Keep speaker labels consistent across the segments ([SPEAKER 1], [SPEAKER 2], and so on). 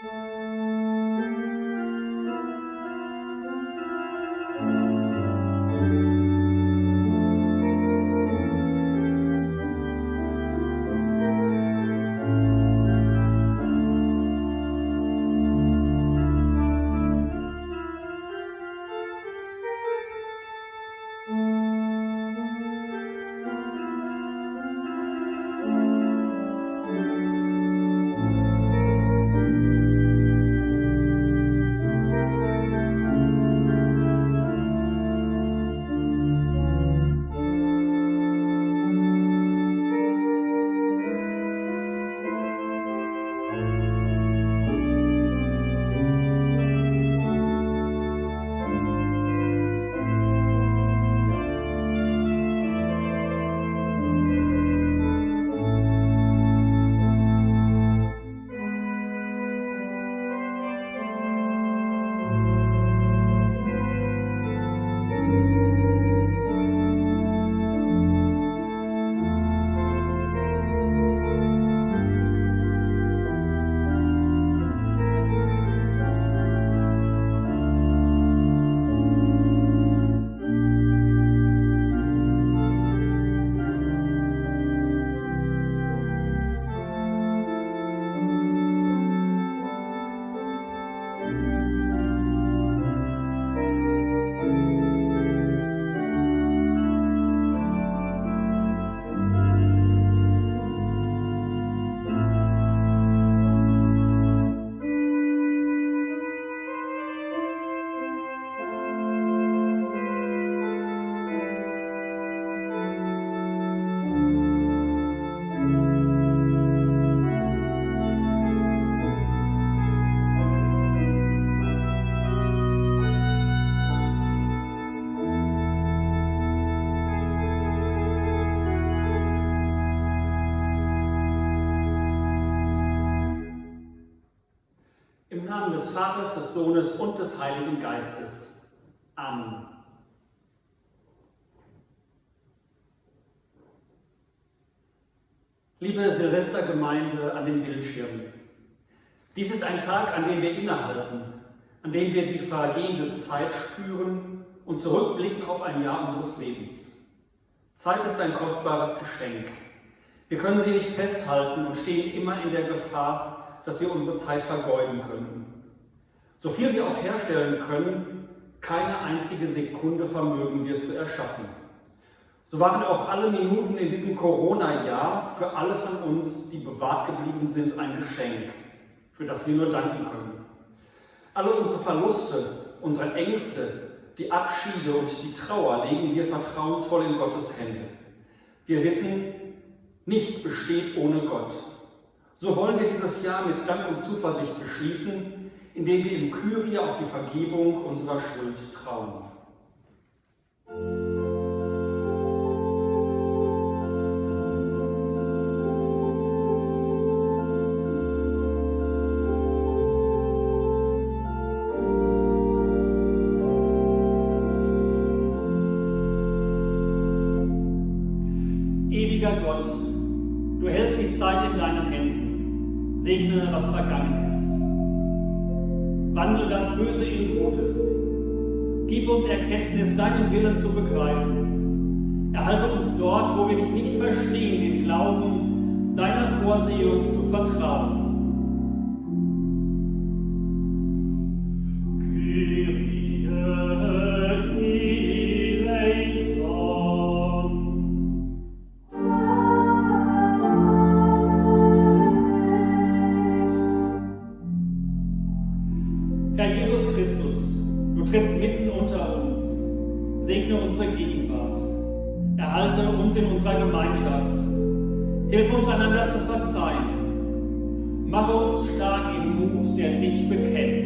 [SPEAKER 1] Música Vaters, des Sohnes und des Heiligen Geistes. Amen. Liebe Silvestergemeinde an den Bildschirmen, dies ist ein Tag, an dem wir innehalten, an dem wir die vergehende Zeit spüren und zurückblicken auf ein Jahr unseres Lebens. Zeit ist ein kostbares Geschenk. Wir können sie nicht festhalten und stehen immer in der Gefahr, dass wir unsere Zeit vergeuden könnten. So viel wir auch herstellen können, keine einzige Sekunde vermögen wir zu erschaffen. So waren auch alle Minuten in diesem Corona-Jahr für alle von uns, die bewahrt geblieben sind, ein Geschenk, für das wir nur danken können. Alle unsere Verluste, unsere Ängste, die Abschiede und die Trauer legen wir vertrauensvoll in Gottes Hände. Wir wissen, nichts besteht ohne Gott. So wollen wir dieses Jahr mit Dank und Zuversicht beschließen, indem wir im Kyrie auf die Vergebung unserer Schuld trauen. Deinen Willen zu begreifen. Erhalte uns dort, wo wir dich nicht verstehen, den Glauben, deiner Vorsehung zu vertrauen.
[SPEAKER 2] Lasse uns in unserer Gemeinschaft. Hilf uns einander zu verzeihen. Mache uns stark im Mut, der dich bekennt.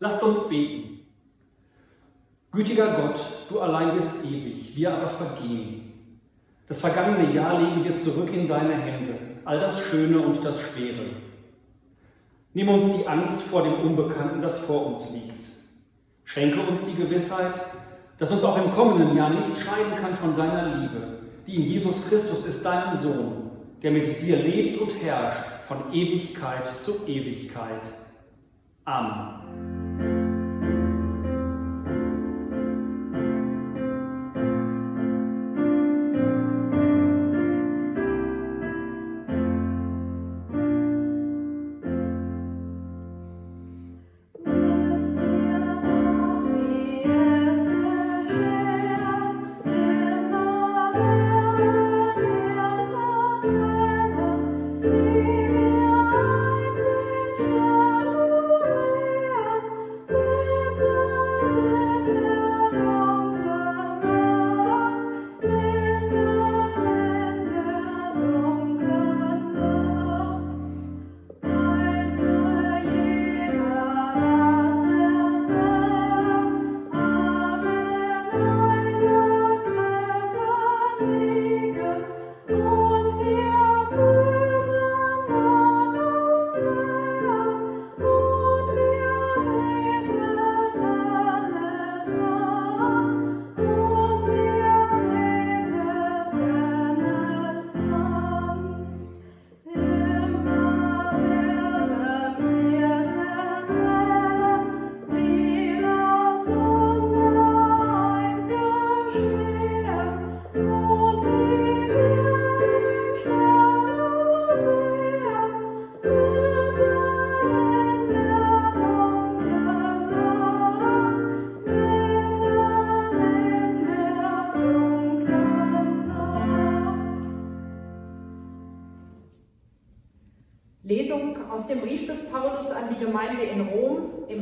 [SPEAKER 2] Lasst uns beten. Gütiger Gott, du allein bist ewig, wir aber vergehen. Das vergangene Jahr legen wir zurück in deine Hände, all das Schöne und das Schwere. Nimm uns die Angst vor dem Unbekannten, das vor uns liegt. Schenke uns die Gewissheit, dass uns auch im kommenden Jahr nichts scheiden kann von deiner Liebe, die in Jesus Christus ist, deinem Sohn, der mit dir lebt und herrscht von Ewigkeit zu Ewigkeit. Amen.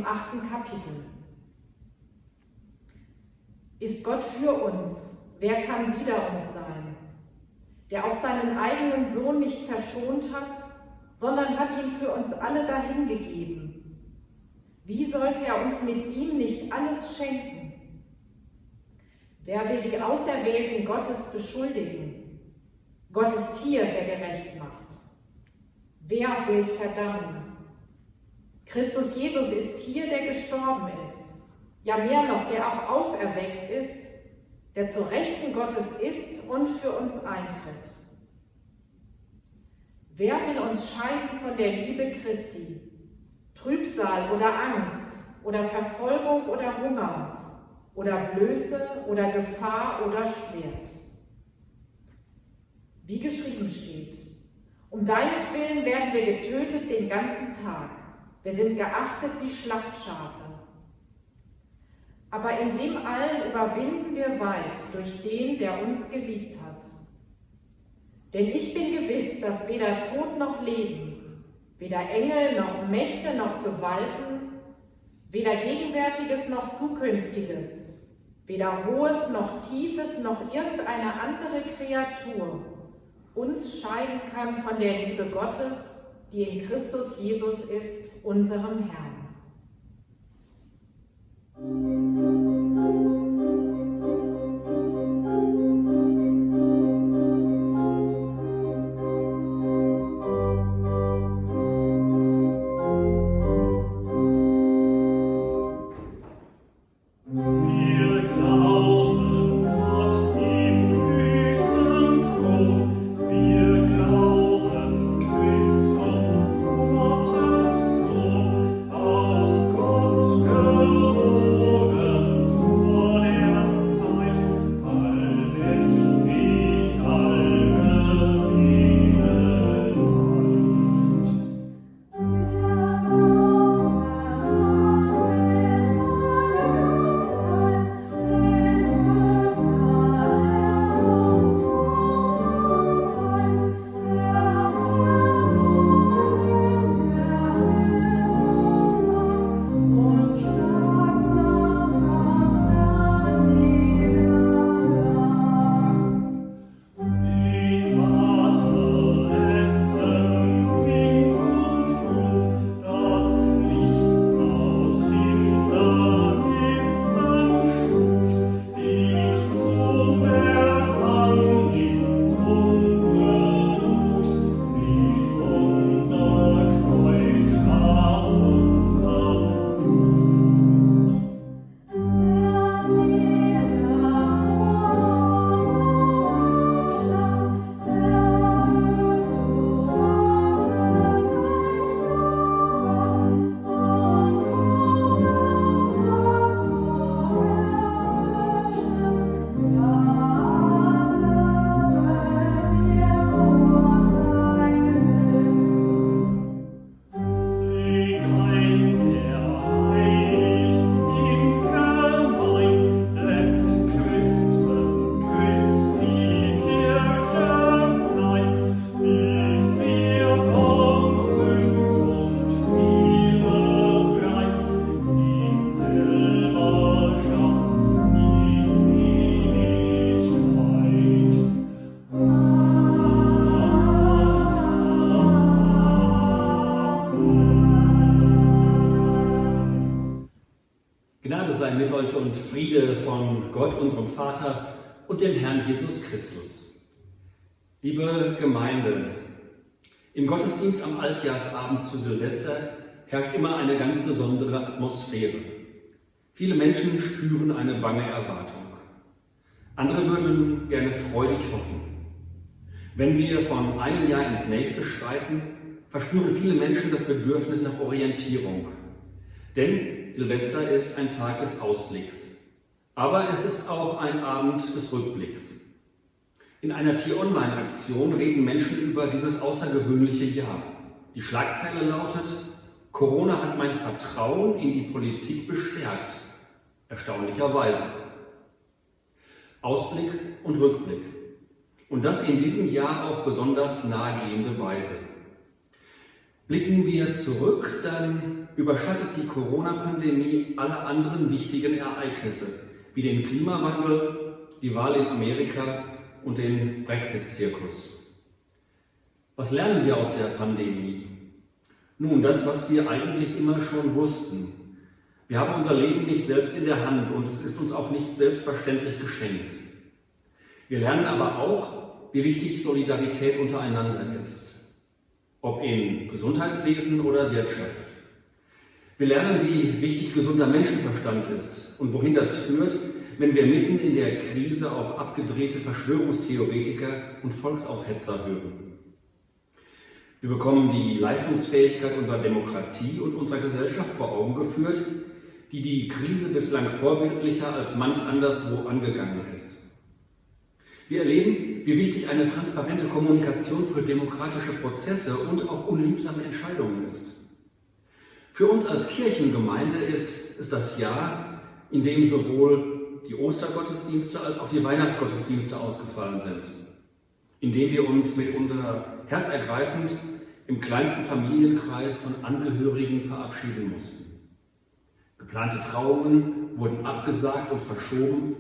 [SPEAKER 3] Achten Kapitel. Ist Gott für uns, wer kann wider uns sein? Der auch seinen eigenen Sohn nicht verschont hat, sondern hat ihn für uns alle dahingegeben. Wie sollte er uns mit ihm nicht alles schenken? Wer will die Auserwählten Gottes beschuldigen? Gott ist hier, der gerecht macht. Wer will verdammen? Christus Jesus ist hier, der gestorben ist. Ja, mehr noch, der auch auferweckt ist, der zu Rechten Gottes ist und für uns eintritt. Wer will uns scheiden von der Liebe Christi? Trübsal oder Angst oder Verfolgung oder Hunger oder Blöße oder Gefahr oder Schwert. Wie geschrieben steht, um deinetwillen werden wir getötet den ganzen Tag. Wir sind geachtet wie Schlachtschafe. Aber in dem allen überwinden wir weit durch den, der uns geliebt hat. Denn ich bin gewiss, dass weder Tod noch Leben, weder Engel noch Mächte noch Gewalten, weder Gegenwärtiges noch Zukünftiges, weder Hohes noch Tiefes noch irgendeine andere Kreatur uns scheiden kann von der Liebe Gottes, die in Christus Jesus ist, unserem Herrn.
[SPEAKER 1] Herrn Jesus Christus. Liebe Gemeinde, im Gottesdienst am Altjahrsabend zu Silvester herrscht immer eine ganz besondere Atmosphäre. Viele Menschen spüren eine bange Erwartung. Andere würden gerne freudig hoffen. Wenn wir von einem Jahr ins nächste schreiten, verspüren viele Menschen das Bedürfnis nach Orientierung. Denn Silvester ist ein Tag des Ausblicks. Aber es ist auch ein Abend des Rückblicks. In einer T-Online-Aktion reden Menschen über dieses außergewöhnliche Jahr. Die Schlagzeile lautet, Corona hat mein Vertrauen in die Politik bestärkt. Erstaunlicherweise. Ausblick und Rückblick. Und das in diesem Jahr auf besonders nahegehende Weise. Blicken wir zurück, dann überschattet die Corona-Pandemie alle anderen wichtigen Ereignisse, wie den Klimawandel, die Wahl in Amerika und den Brexit-Zirkus. Was lernen wir aus der Pandemie? Nun, das, was wir eigentlich immer schon wussten. Wir haben unser Leben nicht selbst in der Hand und es ist uns auch nicht selbstverständlich geschenkt. Wir lernen aber auch, wie wichtig Solidarität untereinander ist, ob im Gesundheitswesen oder Wirtschaft. Wir lernen, wie wichtig gesunder Menschenverstand ist und wohin das führt, wenn wir mitten in der Krise auf abgedrehte Verschwörungstheoretiker und Volksaufhetzer hören. Wir bekommen die Leistungsfähigkeit unserer Demokratie und unserer Gesellschaft vor Augen geführt, die die Krise bislang vorbildlicher als manch anderswo angegangen ist. Wir erleben, wie wichtig eine transparente Kommunikation für demokratische Prozesse und auch unliebsame Entscheidungen ist. Für uns als Kirchengemeinde ist es das Jahr, in dem sowohl die Ostergottesdienste als auch die Weihnachtsgottesdienste ausgefallen sind, in dem wir uns mitunter herzergreifend im kleinsten Familienkreis von Angehörigen verabschieden mussten. Geplante Trauungen wurden abgesagt und verschoben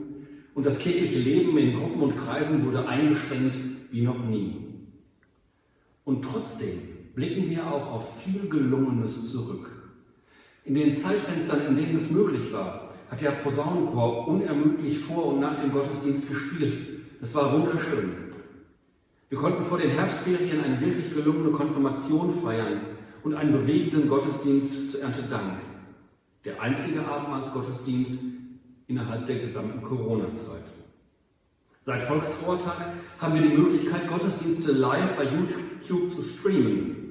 [SPEAKER 1] und das kirchliche Leben in Gruppen und Kreisen wurde eingeschränkt wie noch nie. Und trotzdem blicken wir auch auf viel Gelungenes zurück. In den Zeitfenstern, in denen es möglich war, hat der Posaunenchor unermüdlich vor und nach dem Gottesdienst gespielt. Es war wunderschön. Wir konnten vor den Herbstferien eine wirklich gelungene Konfirmation feiern und einen bewegenden Gottesdienst zur Erntedank. Der einzige Abendmahlsgottesdienst innerhalb der gesamten Corona-Zeit. Seit Volkstrauertag haben wir die Möglichkeit, Gottesdienste live bei YouTube zu streamen.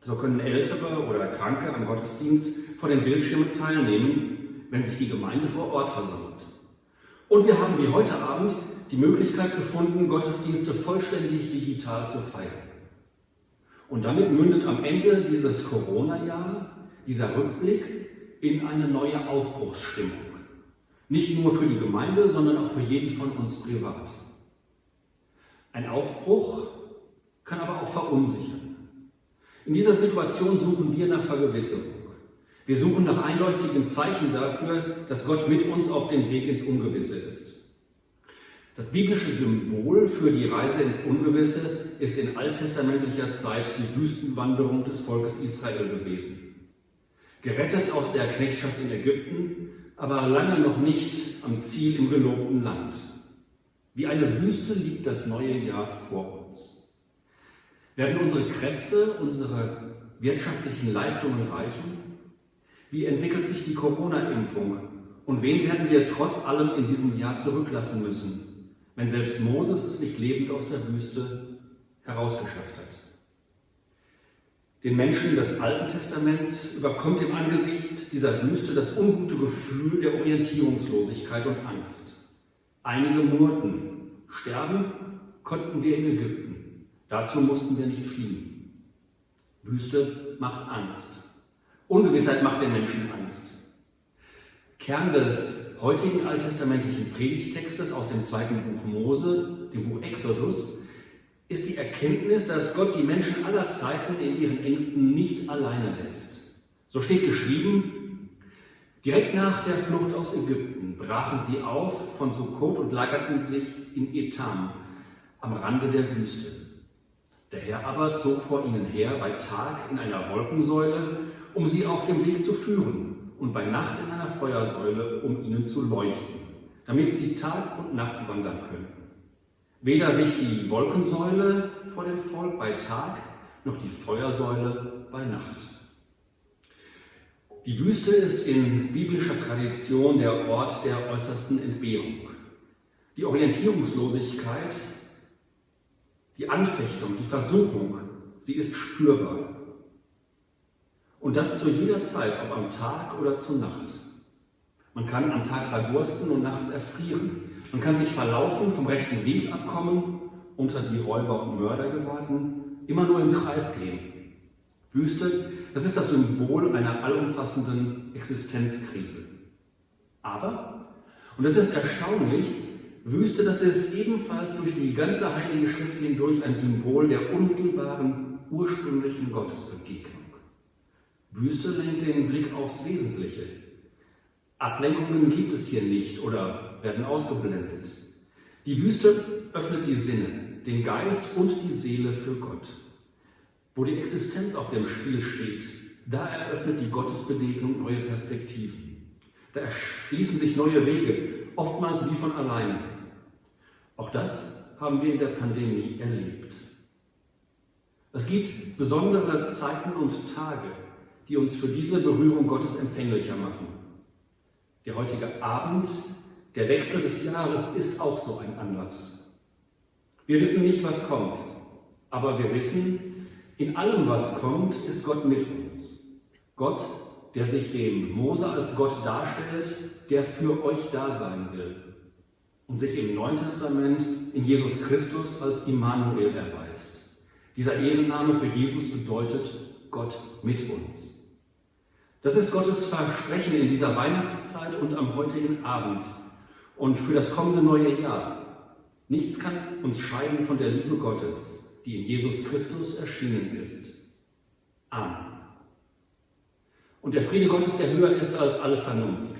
[SPEAKER 1] So können Ältere oder Kranke am Gottesdienst vor den Bildschirmen teilnehmen, wenn sich die Gemeinde vor Ort versammelt. Und wir haben wie heute Abend die Möglichkeit gefunden, Gottesdienste vollständig digital zu feiern. Und damit mündet am Ende dieses Corona-Jahr dieser Rückblick in eine neue Aufbruchsstimmung. Nicht nur für die Gemeinde, sondern auch für jeden von uns privat. Ein Aufbruch kann aber auch verunsichern. In dieser Situation suchen wir nach Vergewisserung. Wir suchen nach eindeutigen Zeichen dafür, dass Gott mit uns auf dem Weg ins Ungewisse ist. Das biblische Symbol für die Reise ins Ungewisse ist in alttestamentlicher Zeit die Wüstenwanderung des Volkes Israel gewesen gerettet aus der Knechtschaft in Ägypten, aber lange noch nicht am Ziel im gelobten Land. Wie eine Wüste liegt das neue Jahr vor uns. Werden unsere Kräfte, unsere wirtschaftlichen Leistungen reichen? Wie entwickelt sich die Corona-Impfung? Und wen werden wir trotz allem in diesem Jahr zurücklassen müssen, wenn selbst Moses es nicht lebend aus der Wüste herausgeschafft hat? Den Menschen des Alten Testaments überkommt im Angesicht dieser Wüste das ungute Gefühl der Orientierungslosigkeit und Angst. Einige murrten, sterben konnten wir in Ägypten. Dazu mussten wir nicht fliehen. Wüste macht Angst. Ungewissheit macht den Menschen Angst. Kern des heutigen alttestamentlichen Predigtextes aus dem zweiten Buch Mose, dem Buch Exodus, ist die Erkenntnis, dass Gott die Menschen aller Zeiten in ihren Ängsten nicht alleine lässt. So steht geschrieben, direkt nach der Flucht aus Ägypten brachen sie auf von Sukkot und lagerten sich in Etam am Rande der Wüste. Der Herr aber zog vor ihnen her bei Tag in einer Wolkensäule, um sie auf dem Weg zu führen, und bei Nacht in einer Feuersäule, um ihnen zu leuchten, damit sie Tag und Nacht wandern könnten. Weder wich die Wolkensäule vor dem Volk bei Tag, noch die Feuersäule bei Nacht. Die Wüste ist in biblischer Tradition der Ort der äußersten Entbehrung. Die Orientierungslosigkeit, die Anfechtung, die Versuchung, sie ist spürbar. Und das zu jeder Zeit, ob am Tag oder zur Nacht. Man kann am Tag verdursten und nachts erfrieren. Man kann sich verlaufen, vom rechten Weg abkommen, unter die Räuber und Mörder geraten, immer nur im Kreis gehen. Wüste, das ist das Symbol einer allumfassenden Existenzkrise. Aber, und das ist erstaunlich, Wüste, das ist ebenfalls durch die ganze Heilige Schrift hindurch ein Symbol der unmittelbaren, ursprünglichen Gottesbegegnung. Wüste lenkt den Blick aufs Wesentliche. Ablenkungen gibt es hier nicht oder werden ausgeblendet. Die Wüste öffnet die Sinne, den Geist und die Seele für Gott. Wo die Existenz auf dem Spiel steht, da eröffnet die Gottesbegegnung neue Perspektiven.
[SPEAKER 2] Da erschließen sich neue Wege, oftmals wie von alleine. Auch das haben wir in der Pandemie erlebt. Es gibt besondere Zeiten und Tage, die uns für diese Berührung Gottes empfänglicher machen. Der heutige Abend, der Wechsel des Jahres ist auch so ein Anlass. Wir wissen nicht, was kommt, aber wir wissen, in allem, was kommt, ist Gott mit uns. Gott, der sich dem Mose als Gott darstellt, der für euch da sein will und sich im Neuen Testament in Jesus Christus als Immanuel erweist. Dieser Ehrenname für Jesus bedeutet Gott mit uns. Das ist Gottes Versprechen in dieser Weihnachtszeit und am heutigen Abend und für das kommende neue Jahr. Nichts kann uns scheiden von der Liebe Gottes, die in Jesus Christus erschienen ist. Amen. Und der Friede Gottes, der höher ist als alle Vernunft,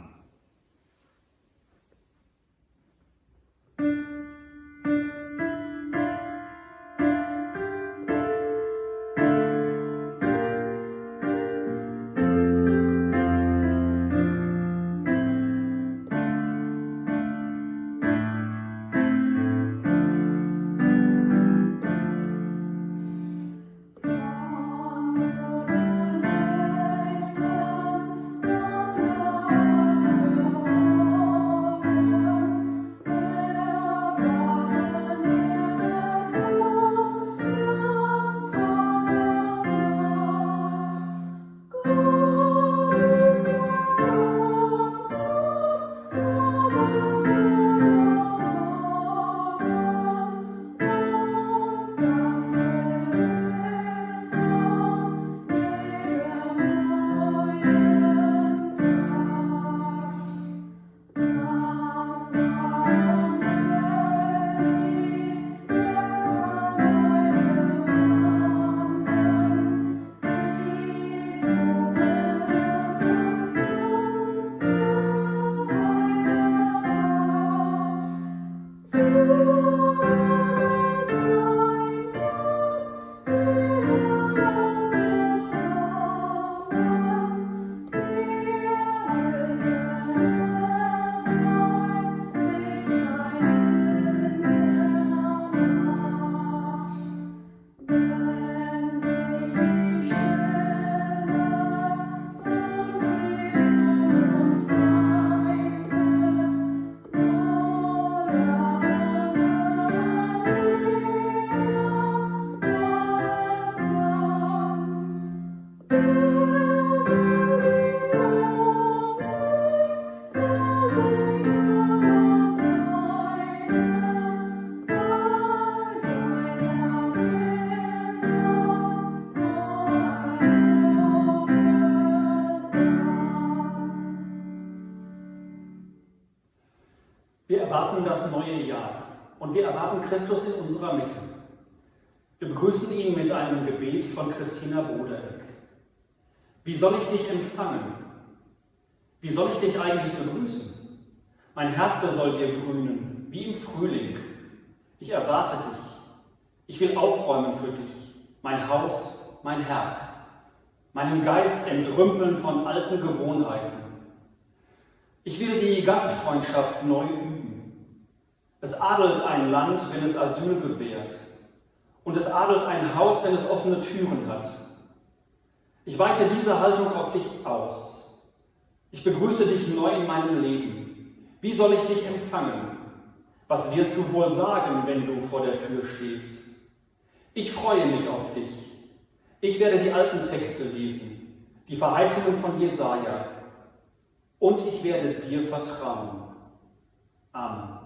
[SPEAKER 1] Mitte. Wir begrüßen ihn mit einem Gebet von Christina Bodereck. Wie soll ich dich empfangen? Wie soll ich dich eigentlich begrüßen? Mein Herz soll dir grünen, wie im Frühling. Ich erwarte dich. Ich will aufräumen für dich, mein Haus, mein Herz, meinen Geist entrümpeln von alten Gewohnheiten. Ich will die Gastfreundschaft neu üben. Es adelt ein Land, wenn es Asyl bewährt. Und es adelt ein Haus, wenn es offene Türen hat. Ich weite diese Haltung auf dich aus. Ich begrüße dich neu in meinem Leben. Wie soll ich dich empfangen? Was wirst du wohl sagen, wenn du vor der Tür stehst? Ich freue mich auf dich. Ich werde die alten Texte lesen, die Verheißungen von Jesaja. Und ich werde dir vertrauen. Amen.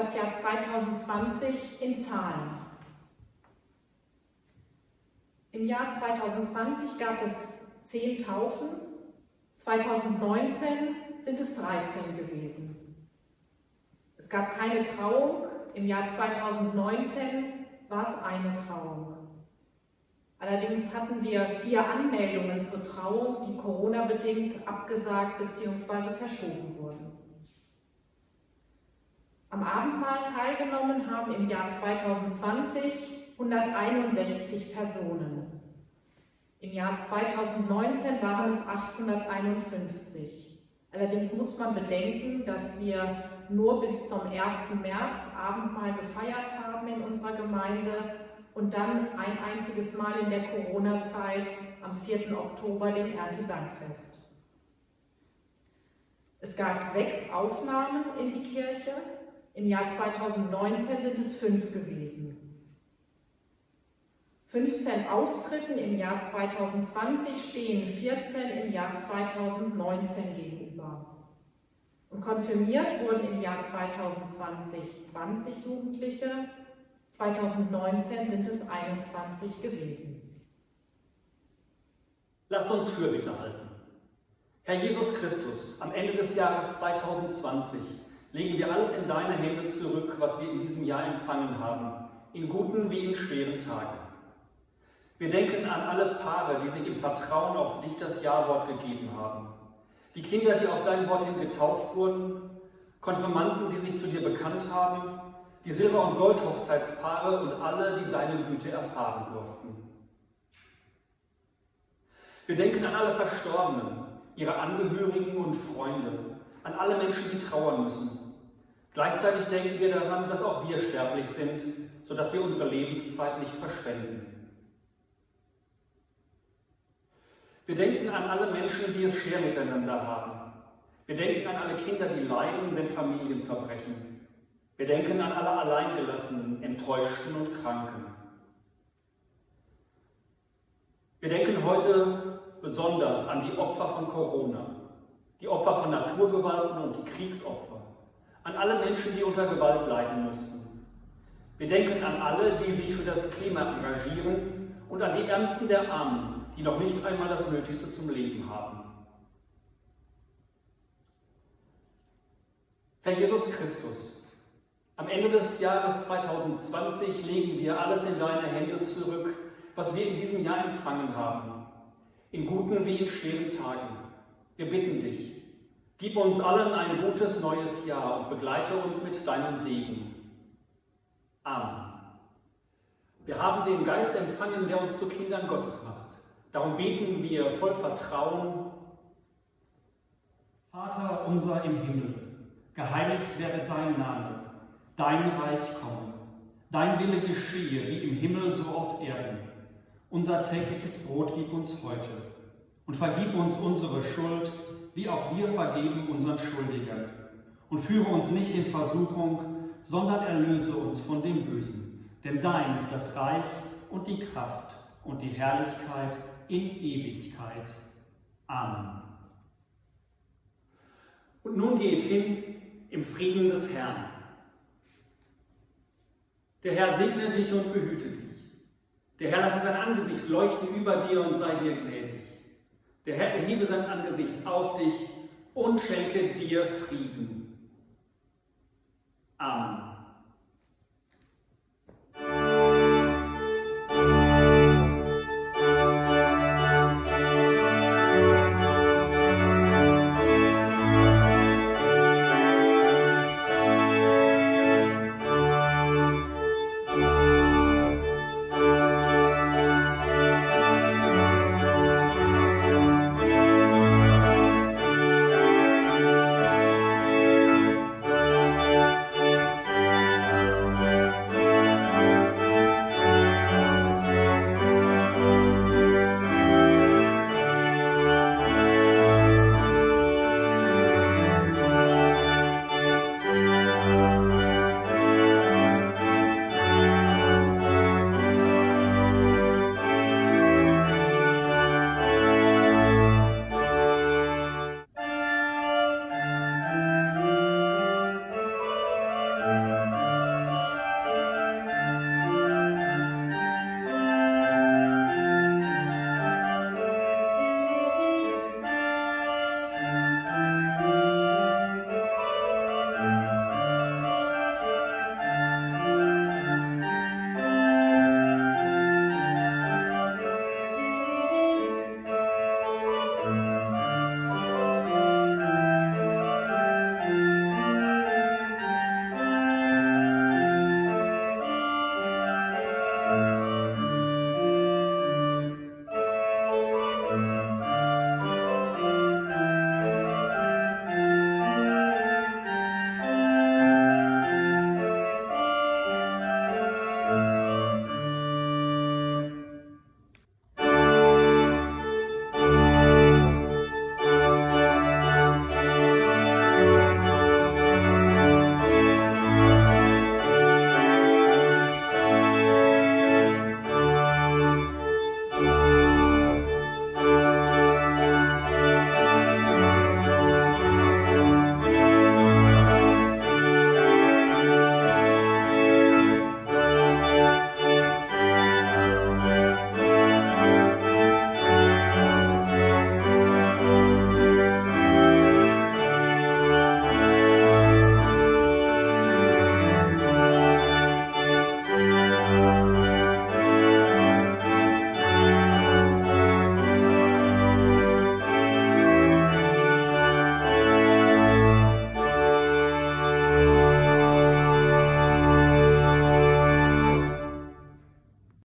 [SPEAKER 3] Das Jahr 2020 in Zahlen. Im Jahr 2020 gab es zehn Taufen, 2019 sind es 13 gewesen. Es gab keine Trauung, im Jahr 2019 war es eine Trauung. Allerdings hatten wir vier Anmeldungen zur Trauung, die Corona-bedingt abgesagt bzw. verschoben wurden. Am Abendmahl teilgenommen haben im Jahr 2020 161 Personen. Im Jahr 2019 waren es 851. Allerdings muss man bedenken, dass wir nur bis zum 1. März Abendmahl gefeiert haben in unserer Gemeinde und dann ein einziges Mal in der Corona-Zeit am 4. Oktober den Erntedankfest. Es gab sechs Aufnahmen in die Kirche. Im Jahr 2019 sind es fünf gewesen. 15 Austritten im Jahr 2020 stehen 14 im Jahr 2019 gegenüber. Und konfirmiert wurden im Jahr 2020 20 Jugendliche, 2019 sind es 21 gewesen.
[SPEAKER 1] Lasst uns Fürbitte halten. Herr Jesus Christus, am Ende des Jahres 2020 legen wir alles in deine Hände zurück, was wir in diesem Jahr empfangen haben, in guten wie in schweren Tagen. Wir denken an alle Paare, die sich im Vertrauen auf dich das Ja-Wort gegeben haben. Die Kinder, die auf dein Wort hin getauft wurden, Konfirmanden, die sich zu dir bekannt haben, die Silber- und Goldhochzeitspaare und alle, die deine Güte erfahren durften. Wir denken an alle Verstorbenen, ihre Angehörigen und Freunde, an alle Menschen, die trauern müssen. Gleichzeitig denken wir daran, dass auch wir sterblich sind, sodass wir unsere Lebenszeit nicht verschwenden. Wir denken an alle Menschen, die es schwer miteinander haben. Wir denken an alle Kinder, die leiden, wenn Familien zerbrechen. Wir denken an alle Alleingelassenen, Enttäuschten und Kranken. Wir denken heute besonders an die Opfer von Corona, die Opfer von Naturgewalten und die Kriegsopfer, an alle Menschen, die unter Gewalt leiden mussten. Wir denken an alle, die sich für das Klima engagieren und an die Ärmsten der Armen, die noch nicht einmal das Nötigste zum Leben haben. Herr Jesus Christus, am Ende des Jahres 2020 legen wir alles in deine Hände zurück, was wir in diesem Jahr empfangen haben, in guten wie in schweren Tagen. Wir bitten dich, gib uns allen ein gutes neues Jahr und begleite uns mit deinem Segen. Amen. Wir haben den Geist empfangen, der uns zu Kindern Gottes macht. Darum beten wir voll Vertrauen. Vater unser im Himmel, geheiligt werde dein Name, dein Reich komme, dein Wille geschehe, wie im Himmel so auf Erden. Unser tägliches Brot gib uns heute und vergib uns unsere Schuld, wie auch wir vergeben unseren Schuldigern. Und führe uns nicht in Versuchung, sondern erlöse uns von dem Bösen. Denn dein ist das Reich und die Kraft und die Herrlichkeit in Ewigkeit. Amen. Und nun geht hin im Frieden des Herrn. Der Herr segne dich und behüte dich. Der Herr lasse sein Angesicht leuchten über dir und sei dir gnädig. Der Herr erhebe sein Angesicht auf dich und schenke dir Frieden.